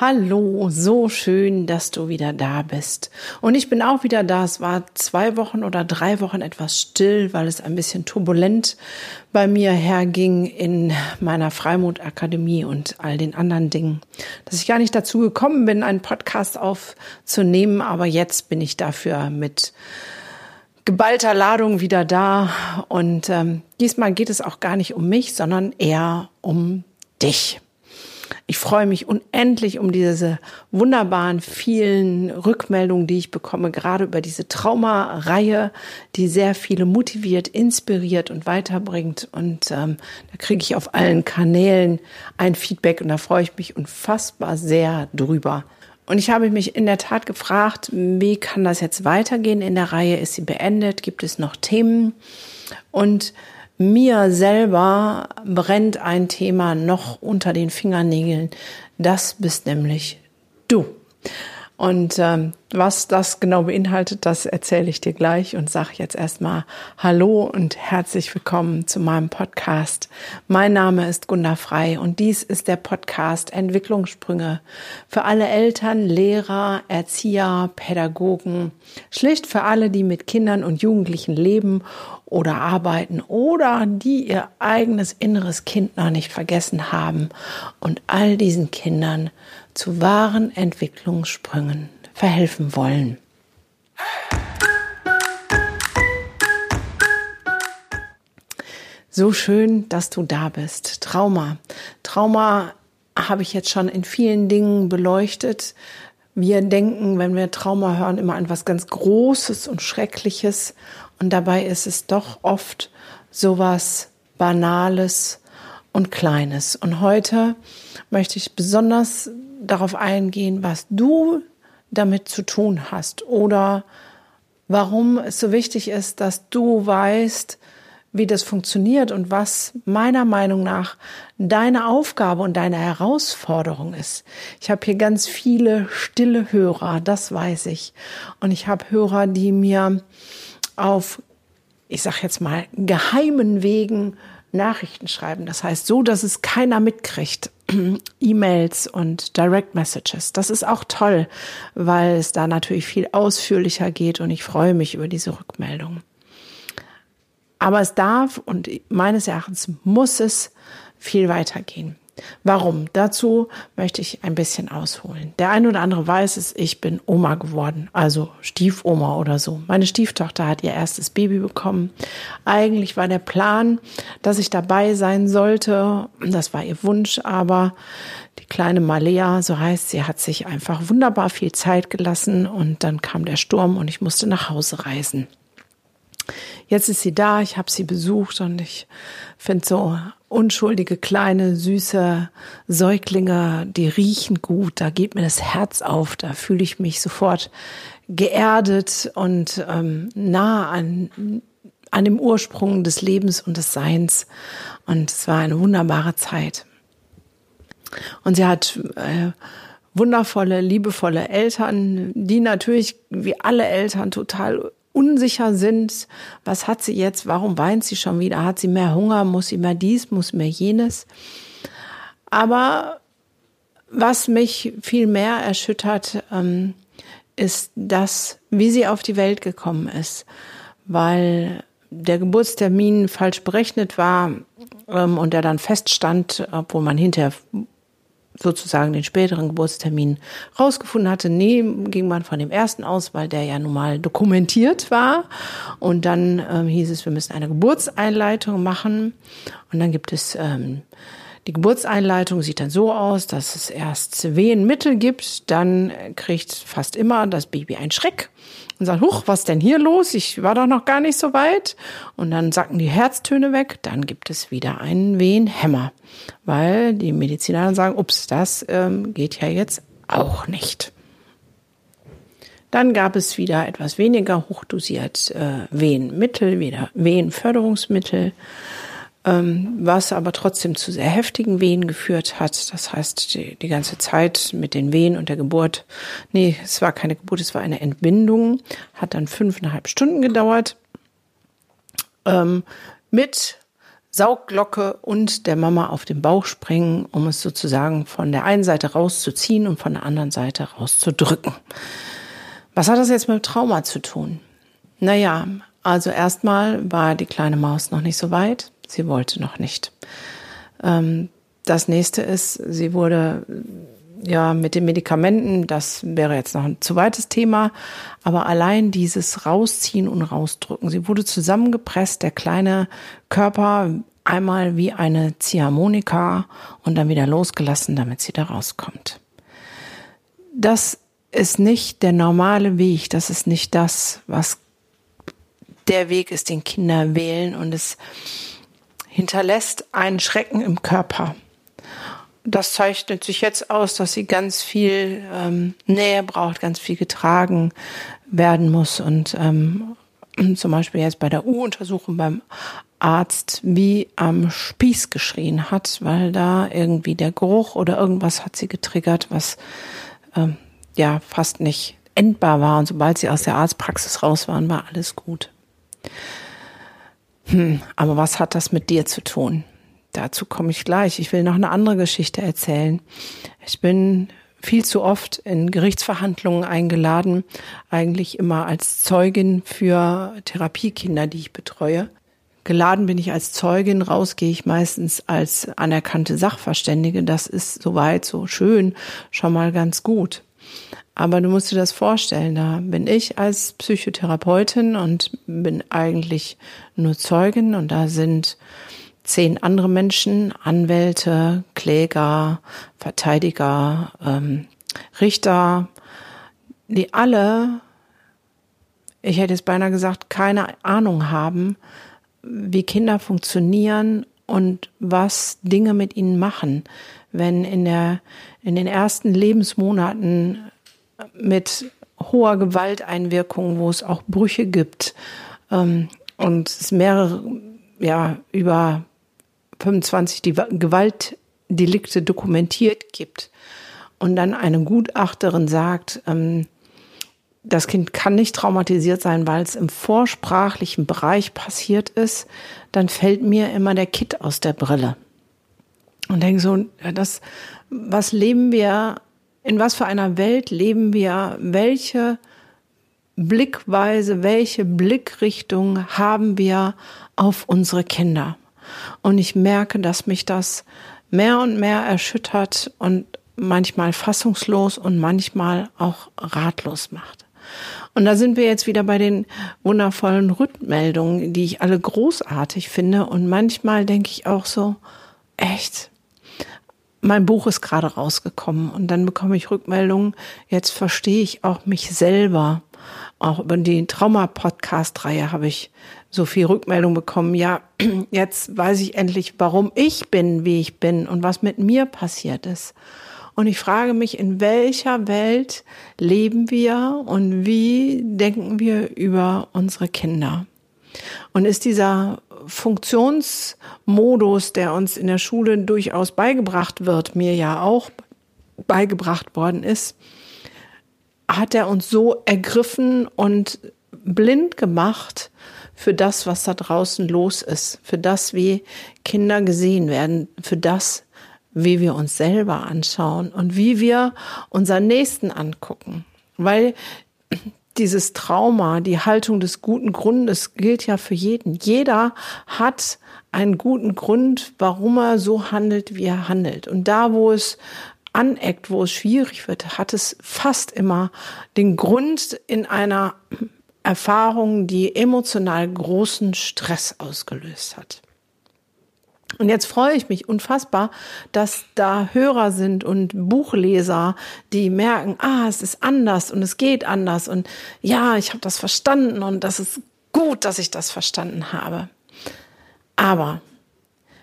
Hallo, so schön, dass du wieder da bist. Und ich bin auch wieder da. Es war zwei Wochen oder drei Wochen etwas still, weil es ein bisschen turbulent bei mir herging in meiner Freimut-Akademie und all den anderen Dingen. Dass ich gar nicht dazu gekommen bin, einen Podcast aufzunehmen, aber jetzt bin ich dafür mit geballter Ladung wieder da. Und ähm, diesmal geht es auch gar nicht um mich, sondern eher um dich. Ich freue mich unendlich um diese wunderbaren vielen Rückmeldungen, die ich bekomme, gerade über diese Trauma-Reihe, die sehr viele motiviert, inspiriert und weiterbringt. Und ähm, da kriege ich auf allen Kanälen ein Feedback und da freue ich mich unfassbar sehr drüber. Und ich habe mich in der Tat gefragt, wie kann das jetzt weitergehen in der Reihe? Ist sie beendet? Gibt es noch Themen? Und mir selber brennt ein Thema noch unter den Fingernägeln. Das bist nämlich du. Und ähm, was das genau beinhaltet, das erzähle ich dir gleich und sage jetzt erstmal Hallo und herzlich willkommen zu meinem Podcast. Mein Name ist Gunda Frei und dies ist der Podcast Entwicklungssprünge für alle Eltern, Lehrer, Erzieher, Pädagogen, schlicht für alle, die mit Kindern und Jugendlichen leben oder arbeiten oder die ihr eigenes inneres Kind noch nicht vergessen haben und all diesen Kindern zu wahren Entwicklungssprüngen verhelfen wollen. So schön, dass du da bist. Trauma. Trauma habe ich jetzt schon in vielen Dingen beleuchtet. Wir denken, wenn wir Trauma hören, immer an was ganz Großes und Schreckliches. Und dabei ist es doch oft sowas Banales und Kleines. Und heute möchte ich besonders darauf eingehen, was du damit zu tun hast oder warum es so wichtig ist, dass du weißt, wie das funktioniert und was meiner Meinung nach deine Aufgabe und deine Herausforderung ist. Ich habe hier ganz viele stille Hörer, das weiß ich. Und ich habe Hörer, die mir auf, ich sag jetzt mal, geheimen Wegen Nachrichten schreiben. Das heißt, so, dass es keiner mitkriegt. E-Mails und Direct Messages. Das ist auch toll, weil es da natürlich viel ausführlicher geht und ich freue mich über diese Rückmeldung. Aber es darf und meines Erachtens muss es viel weitergehen. Warum? Dazu möchte ich ein bisschen ausholen. Der eine oder andere weiß es, ich bin Oma geworden, also Stiefoma oder so. Meine Stieftochter hat ihr erstes Baby bekommen. Eigentlich war der Plan, dass ich dabei sein sollte. Das war ihr Wunsch, aber die kleine Malea, so heißt sie, hat sich einfach wunderbar viel Zeit gelassen und dann kam der Sturm und ich musste nach Hause reisen. Jetzt ist sie da, ich habe sie besucht und ich finde so unschuldige, kleine, süße Säuglinge, die riechen gut, da geht mir das Herz auf, da fühle ich mich sofort geerdet und ähm, nah an, an dem Ursprung des Lebens und des Seins. Und es war eine wunderbare Zeit. Und sie hat äh, wundervolle, liebevolle Eltern, die natürlich wie alle Eltern total unsicher sind, was hat sie jetzt, warum weint sie schon wieder, hat sie mehr Hunger, muss sie mehr dies, muss mehr jenes. Aber was mich viel mehr erschüttert, ähm, ist das, wie sie auf die Welt gekommen ist, weil der Geburtstermin falsch berechnet war ähm, und er dann feststand, obwohl man hinterher sozusagen den späteren Geburtstermin rausgefunden hatte. Nee, ging man von dem ersten aus, weil der ja nun mal dokumentiert war. Und dann ähm, hieß es, wir müssen eine Geburtseinleitung machen. Und dann gibt es ähm, die Geburtseinleitung sieht dann so aus, dass es erst Wehenmittel gibt, dann kriegt fast immer das Baby einen Schreck und sagt, huch, was denn hier los? Ich war doch noch gar nicht so weit. Und dann sacken die Herztöne weg, dann gibt es wieder einen Wehenhämmer, weil die Mediziner dann sagen, ups, das ähm, geht ja jetzt auch nicht. Dann gab es wieder etwas weniger hochdosiert äh, Wehenmittel, wieder Wehenförderungsmittel was aber trotzdem zu sehr heftigen Wehen geführt hat. Das heißt, die, die ganze Zeit mit den Wehen und der Geburt, nee, es war keine Geburt, es war eine Entbindung, hat dann fünfeinhalb Stunden gedauert. Ähm, mit Saugglocke und der Mama auf den Bauch springen, um es sozusagen von der einen Seite rauszuziehen und von der anderen Seite rauszudrücken. Was hat das jetzt mit Trauma zu tun? Naja, also erstmal war die kleine Maus noch nicht so weit. Sie wollte noch nicht. Ähm, das nächste ist, sie wurde ja mit den Medikamenten, das wäre jetzt noch ein zu weites Thema, aber allein dieses Rausziehen und Rausdrücken. Sie wurde zusammengepresst, der kleine Körper einmal wie eine Ziehharmonika und dann wieder losgelassen, damit sie da rauskommt. Das ist nicht der normale Weg, das ist nicht das, was der Weg ist, den Kinder wählen und es hinterlässt einen Schrecken im Körper. Das zeichnet sich jetzt aus, dass sie ganz viel ähm, Nähe braucht, ganz viel getragen werden muss und ähm, zum Beispiel jetzt bei der U-Untersuchung beim Arzt wie am Spieß geschrien hat, weil da irgendwie der Geruch oder irgendwas hat sie getriggert, was ähm, ja fast nicht endbar war. Und sobald sie aus der Arztpraxis raus waren, war alles gut. Hm, aber was hat das mit dir zu tun? Dazu komme ich gleich. Ich will noch eine andere Geschichte erzählen. Ich bin viel zu oft in Gerichtsverhandlungen eingeladen, eigentlich immer als Zeugin für Therapiekinder, die ich betreue. Geladen bin ich als Zeugin, raus gehe ich meistens als anerkannte Sachverständige. Das ist soweit so schön, schon mal ganz gut. Aber du musst dir das vorstellen, da bin ich als Psychotherapeutin und bin eigentlich nur Zeugin und da sind zehn andere Menschen, Anwälte, Kläger, Verteidiger, ähm, Richter, die alle, ich hätte jetzt beinahe gesagt, keine Ahnung haben, wie Kinder funktionieren und was Dinge mit ihnen machen, wenn in der, in den ersten Lebensmonaten mit hoher Gewalteinwirkung, wo es auch Brüche gibt, ähm, und es mehrere, ja, über 25 Gewaltdelikte dokumentiert gibt. Und dann eine Gutachterin sagt, ähm, das Kind kann nicht traumatisiert sein, weil es im vorsprachlichen Bereich passiert ist, dann fällt mir immer der Kit aus der Brille. Und denke so, das, was leben wir, in was für einer Welt leben wir, welche Blickweise, welche Blickrichtung haben wir auf unsere Kinder? Und ich merke, dass mich das mehr und mehr erschüttert und manchmal fassungslos und manchmal auch ratlos macht. Und da sind wir jetzt wieder bei den wundervollen Rückmeldungen, die ich alle großartig finde. Und manchmal denke ich auch so, echt, mein Buch ist gerade rausgekommen und dann bekomme ich Rückmeldungen. Jetzt verstehe ich auch mich selber. Auch über die Trauma-Podcast-Reihe habe ich so viel Rückmeldung bekommen. Ja, jetzt weiß ich endlich, warum ich bin, wie ich bin und was mit mir passiert ist. Und ich frage mich, in welcher Welt leben wir und wie denken wir über unsere Kinder? Und ist dieser Funktionsmodus, der uns in der Schule durchaus beigebracht wird, mir ja auch beigebracht worden ist, hat er uns so ergriffen und blind gemacht für das, was da draußen los ist, für das, wie Kinder gesehen werden, für das, wie wir uns selber anschauen und wie wir unseren Nächsten angucken. Weil dieses Trauma, die Haltung des guten Grundes gilt ja für jeden. Jeder hat einen guten Grund, warum er so handelt, wie er handelt. Und da, wo es aneckt, wo es schwierig wird, hat es fast immer den Grund in einer Erfahrung, die emotional großen Stress ausgelöst hat. Und jetzt freue ich mich unfassbar, dass da Hörer sind und Buchleser, die merken, ah, es ist anders und es geht anders und ja, ich habe das verstanden und das ist gut, dass ich das verstanden habe. Aber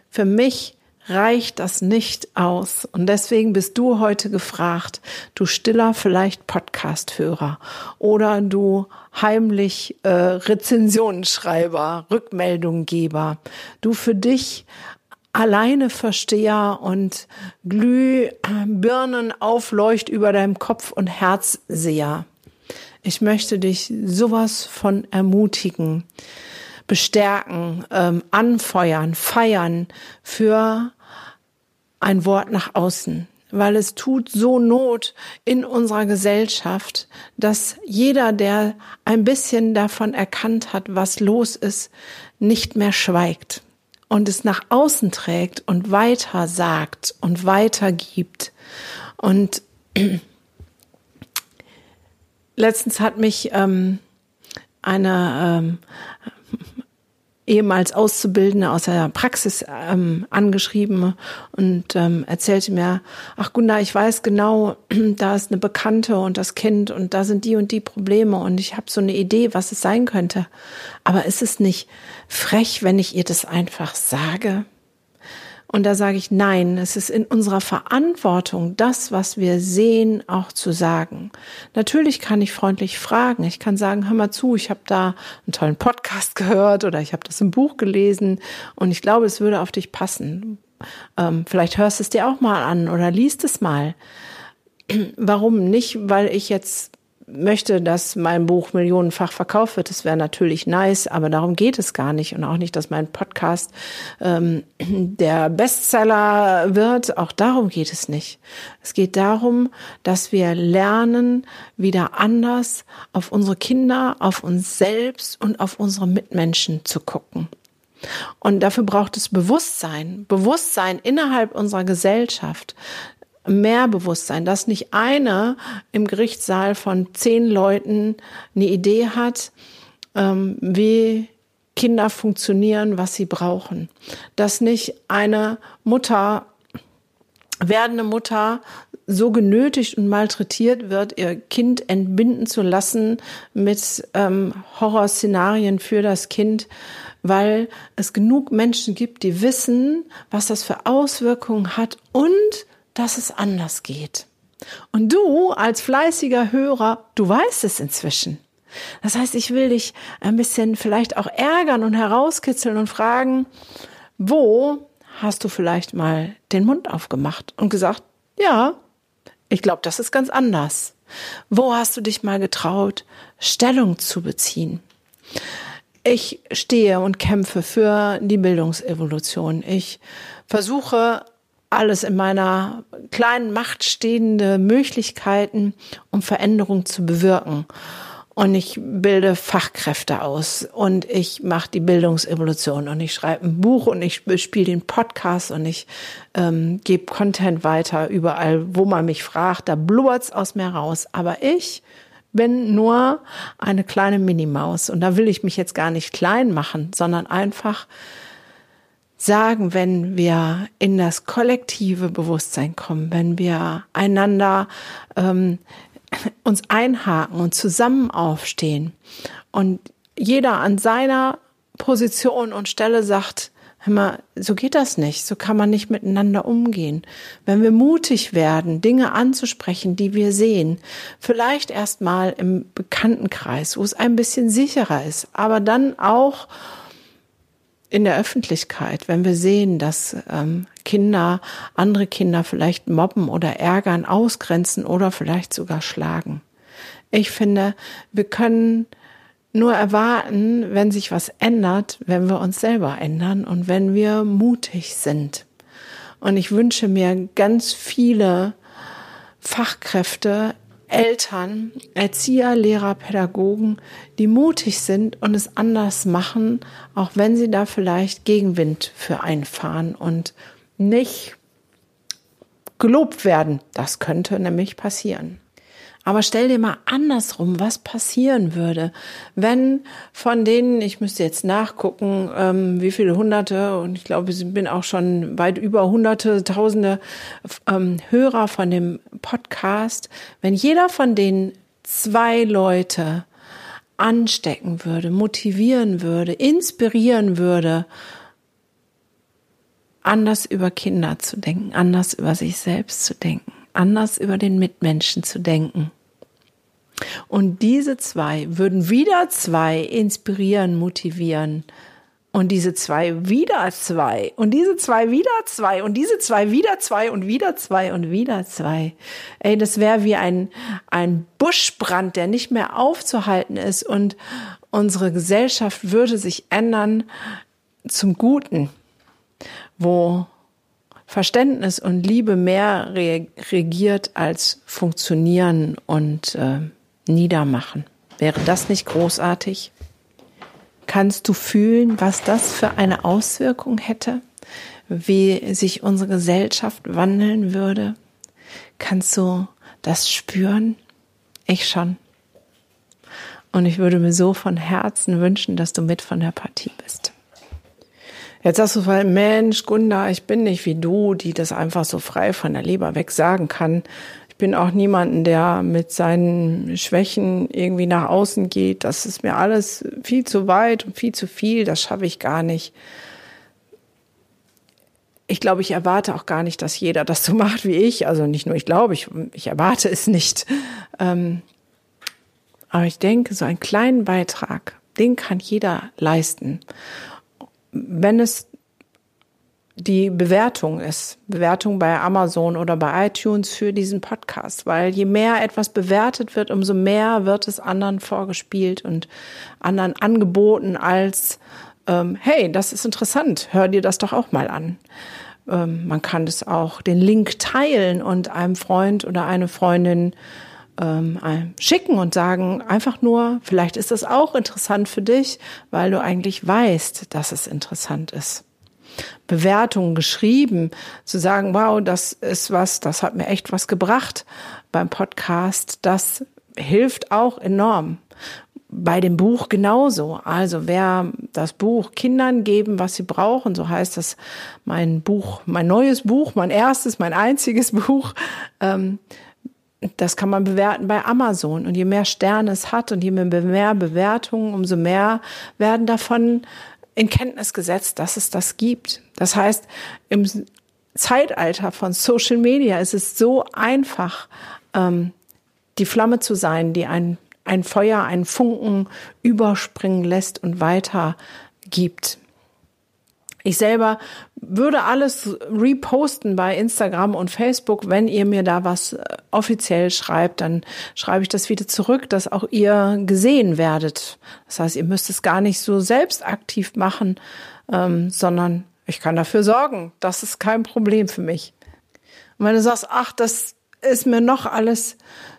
für mich reicht das nicht aus. Und deswegen bist du heute gefragt, du stiller vielleicht Podcast-Hörer oder du heimlich äh, Rezensionsschreiber, Rückmeldunggeber, du für dich alleine Versteher und Glühbirnen aufleucht über deinem Kopf und Herz seher. Ich möchte dich sowas von ermutigen. bestärken, ähm, anfeuern, feiern für ein Wort nach außen, weil es tut so Not in unserer Gesellschaft, dass jeder, der ein bisschen davon erkannt hat, was los ist, nicht mehr schweigt und es nach außen trägt und weiter sagt und weitergibt. Und letztens hat mich ähm, eine ähm, ehemals Auszubildende aus der Praxis ähm, angeschrieben und ähm, erzählte mir, ach Gunda, ich weiß genau, da ist eine Bekannte und das Kind und da sind die und die Probleme und ich habe so eine Idee, was es sein könnte. Aber ist es nicht frech, wenn ich ihr das einfach sage? Und da sage ich, nein, es ist in unserer Verantwortung, das, was wir sehen, auch zu sagen. Natürlich kann ich freundlich fragen. Ich kann sagen, hör mal zu, ich habe da einen tollen Podcast gehört oder ich habe das im Buch gelesen und ich glaube, es würde auf dich passen. Ähm, vielleicht hörst du es dir auch mal an oder liest es mal. Warum nicht? Weil ich jetzt möchte, dass mein Buch millionenfach verkauft wird, das wäre natürlich nice, aber darum geht es gar nicht und auch nicht, dass mein Podcast ähm, der Bestseller wird. Auch darum geht es nicht. Es geht darum, dass wir lernen, wieder anders auf unsere Kinder, auf uns selbst und auf unsere Mitmenschen zu gucken. Und dafür braucht es Bewusstsein, Bewusstsein innerhalb unserer Gesellschaft, mehr Bewusstsein, dass nicht einer im Gerichtssaal von zehn Leuten eine Idee hat, ähm, wie Kinder funktionieren, was sie brauchen. Dass nicht eine Mutter, werdende Mutter so genötigt und malträtiert wird, ihr Kind entbinden zu lassen mit ähm, Horrorszenarien für das Kind, weil es genug Menschen gibt, die wissen, was das für Auswirkungen hat und dass es anders geht. Und du als fleißiger Hörer, du weißt es inzwischen. Das heißt, ich will dich ein bisschen vielleicht auch ärgern und herauskitzeln und fragen, wo hast du vielleicht mal den Mund aufgemacht und gesagt, ja, ich glaube, das ist ganz anders. Wo hast du dich mal getraut, Stellung zu beziehen? Ich stehe und kämpfe für die Bildungsevolution. Ich versuche alles in meiner kleinen Macht stehende Möglichkeiten, um Veränderung zu bewirken. Und ich bilde Fachkräfte aus und ich mache die Bildungsevolution und ich schreibe ein Buch und ich spiele den Podcast und ich ähm, gebe Content weiter überall, wo man mich fragt. Da blubbert's aus mir raus. Aber ich bin nur eine kleine Minimaus und da will ich mich jetzt gar nicht klein machen, sondern einfach sagen, wenn wir in das kollektive Bewusstsein kommen, wenn wir einander ähm, uns einhaken und zusammen aufstehen und jeder an seiner Position und Stelle sagt, hör mal, so geht das nicht, so kann man nicht miteinander umgehen. Wenn wir mutig werden, Dinge anzusprechen, die wir sehen, vielleicht erstmal im Bekanntenkreis, wo es ein bisschen sicherer ist, aber dann auch in der Öffentlichkeit, wenn wir sehen, dass ähm, Kinder andere Kinder vielleicht mobben oder ärgern, ausgrenzen oder vielleicht sogar schlagen. Ich finde, wir können nur erwarten, wenn sich was ändert, wenn wir uns selber ändern und wenn wir mutig sind. Und ich wünsche mir ganz viele Fachkräfte Eltern, Erzieher, Lehrer, Pädagogen, die mutig sind und es anders machen, auch wenn sie da vielleicht Gegenwind für einfahren und nicht gelobt werden. Das könnte nämlich passieren. Aber stell dir mal andersrum, was passieren würde, wenn von denen, ich müsste jetzt nachgucken, ähm, wie viele Hunderte, und ich glaube, ich bin auch schon weit über Hunderte, Tausende ähm, Hörer von dem Podcast, wenn jeder von denen zwei Leute anstecken würde, motivieren würde, inspirieren würde, anders über Kinder zu denken, anders über sich selbst zu denken, anders über den Mitmenschen zu denken. Und diese zwei würden wieder zwei inspirieren, motivieren. Und diese zwei wieder zwei. Und diese zwei wieder zwei. Und diese zwei wieder zwei. Und wieder zwei. Und wieder zwei. Ey, das wäre wie ein, ein Buschbrand, der nicht mehr aufzuhalten ist. Und unsere Gesellschaft würde sich ändern zum Guten, wo Verständnis und Liebe mehr regiert als Funktionieren und äh, Niedermachen. Wäre das nicht großartig? Kannst du fühlen, was das für eine Auswirkung hätte? Wie sich unsere Gesellschaft wandeln würde? Kannst du das spüren? Ich schon. Und ich würde mir so von Herzen wünschen, dass du mit von der Partie bist. Jetzt sagst du, weil Mensch, Gunda, ich bin nicht wie du, die das einfach so frei von der Leber weg sagen kann bin auch niemanden, der mit seinen Schwächen irgendwie nach außen geht. Das ist mir alles viel zu weit und viel zu viel. Das schaffe ich gar nicht. Ich glaube, ich erwarte auch gar nicht, dass jeder das so macht wie ich. Also nicht nur ich glaube, ich, ich erwarte es nicht. Ähm, aber ich denke, so einen kleinen Beitrag, den kann jeder leisten. Wenn es die Bewertung ist. Bewertung bei Amazon oder bei iTunes für diesen Podcast. Weil je mehr etwas bewertet wird, umso mehr wird es anderen vorgespielt und anderen angeboten als, ähm, hey, das ist interessant, hör dir das doch auch mal an. Ähm, man kann das auch den Link teilen und einem Freund oder eine Freundin ähm, schicken und sagen einfach nur, vielleicht ist das auch interessant für dich, weil du eigentlich weißt, dass es interessant ist. Bewertungen geschrieben, zu sagen, wow, das ist was, das hat mir echt was gebracht beim Podcast, das hilft auch enorm. Bei dem Buch genauso. Also wer das Buch Kindern geben, was sie brauchen, so heißt das mein Buch, mein neues Buch, mein erstes, mein einziges Buch, ähm, das kann man bewerten bei Amazon. Und je mehr Sterne es hat und je mehr Bewertungen, umso mehr werden davon in Kenntnis gesetzt, dass es das gibt. Das heißt, im Zeitalter von Social Media ist es so einfach, ähm, die Flamme zu sein, die ein, ein Feuer, einen Funken überspringen lässt und weiter gibt. Ich selber würde alles reposten bei Instagram und Facebook. Wenn ihr mir da was äh, offiziell schreibt, dann schreibe ich das wieder zurück, dass auch ihr gesehen werdet. Das heißt, ihr müsst es gar nicht so selbst aktiv machen, ähm, sondern ich kann dafür sorgen. Das ist kein Problem für mich. Und wenn du sagst, ach, das ist mir noch alles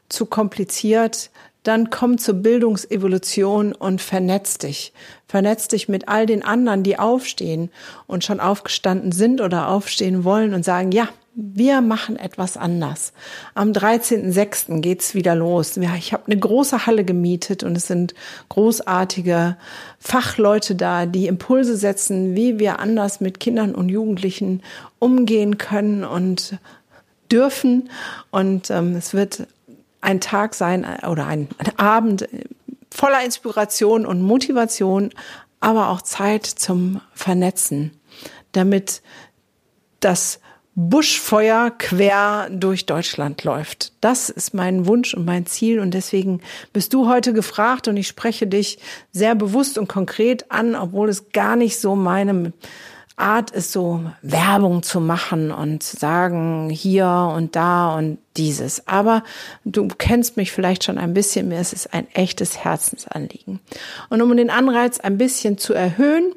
zu kompliziert, dann komm zur Bildungsevolution und vernetz dich. Vernetz dich mit all den anderen, die aufstehen und schon aufgestanden sind oder aufstehen wollen und sagen, ja, wir machen etwas anders. Am 13.06. geht's wieder los. Ja, ich habe eine große Halle gemietet und es sind großartige Fachleute da, die Impulse setzen, wie wir anders mit Kindern und Jugendlichen umgehen können und dürfen. Und ähm, es wird ein Tag sein äh, oder ein, ein Abend äh, voller Inspiration und Motivation, aber auch Zeit zum Vernetzen, damit das Buschfeuer quer durch Deutschland läuft. Das ist mein Wunsch und mein Ziel und deswegen bist du heute gefragt und ich spreche dich sehr bewusst und konkret an, obwohl es gar nicht so meinem Art ist, so Werbung zu machen und zu sagen, hier und da und dieses. Aber du kennst mich vielleicht schon ein bisschen, ist es ein echtes Herzensanliegen. Und um den Anreiz ein bisschen zu erhöhen,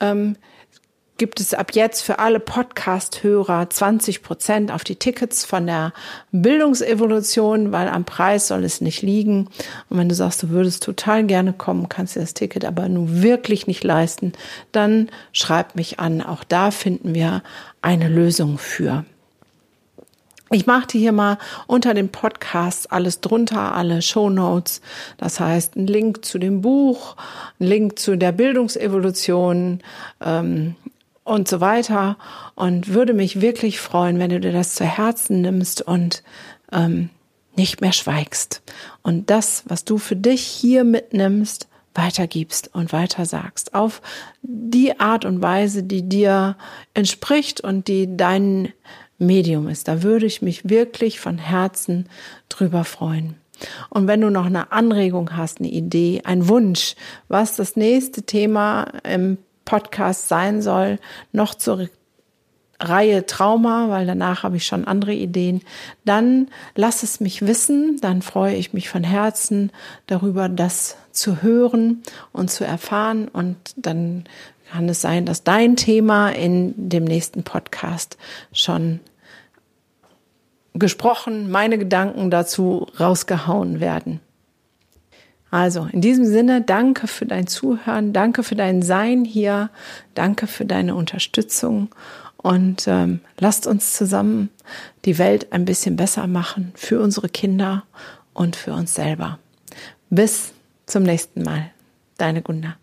ähm, gibt es ab jetzt für alle Podcast-Hörer 20 Prozent auf die Tickets von der Bildungsevolution, weil am Preis soll es nicht liegen. Und wenn du sagst, du würdest total gerne kommen, kannst dir das Ticket aber nun wirklich nicht leisten, dann schreib mich an. Auch da finden wir eine Lösung für. Ich machte hier mal unter dem Podcast alles drunter, alle Show Notes. Das heißt, ein Link zu dem Buch, ein Link zu der Bildungsevolution, ähm, und so weiter. Und würde mich wirklich freuen, wenn du dir das zu Herzen nimmst und ähm, nicht mehr schweigst. Und das, was du für dich hier mitnimmst, weitergibst und weiter sagst. Auf die Art und Weise, die dir entspricht und die dein Medium ist. Da würde ich mich wirklich von Herzen drüber freuen. Und wenn du noch eine Anregung hast, eine Idee, ein Wunsch, was das nächste Thema im Podcast sein soll, noch zur Reihe Trauma, weil danach habe ich schon andere Ideen, dann lass es mich wissen, dann freue ich mich von Herzen darüber, das zu hören und zu erfahren und dann kann es sein, dass dein Thema in dem nächsten Podcast schon gesprochen, meine Gedanken dazu rausgehauen werden. Also in diesem Sinne, danke für dein Zuhören, danke für dein Sein hier, danke für deine Unterstützung und ähm, lasst uns zusammen die Welt ein bisschen besser machen für unsere Kinder und für uns selber. Bis zum nächsten Mal. Deine Gunda.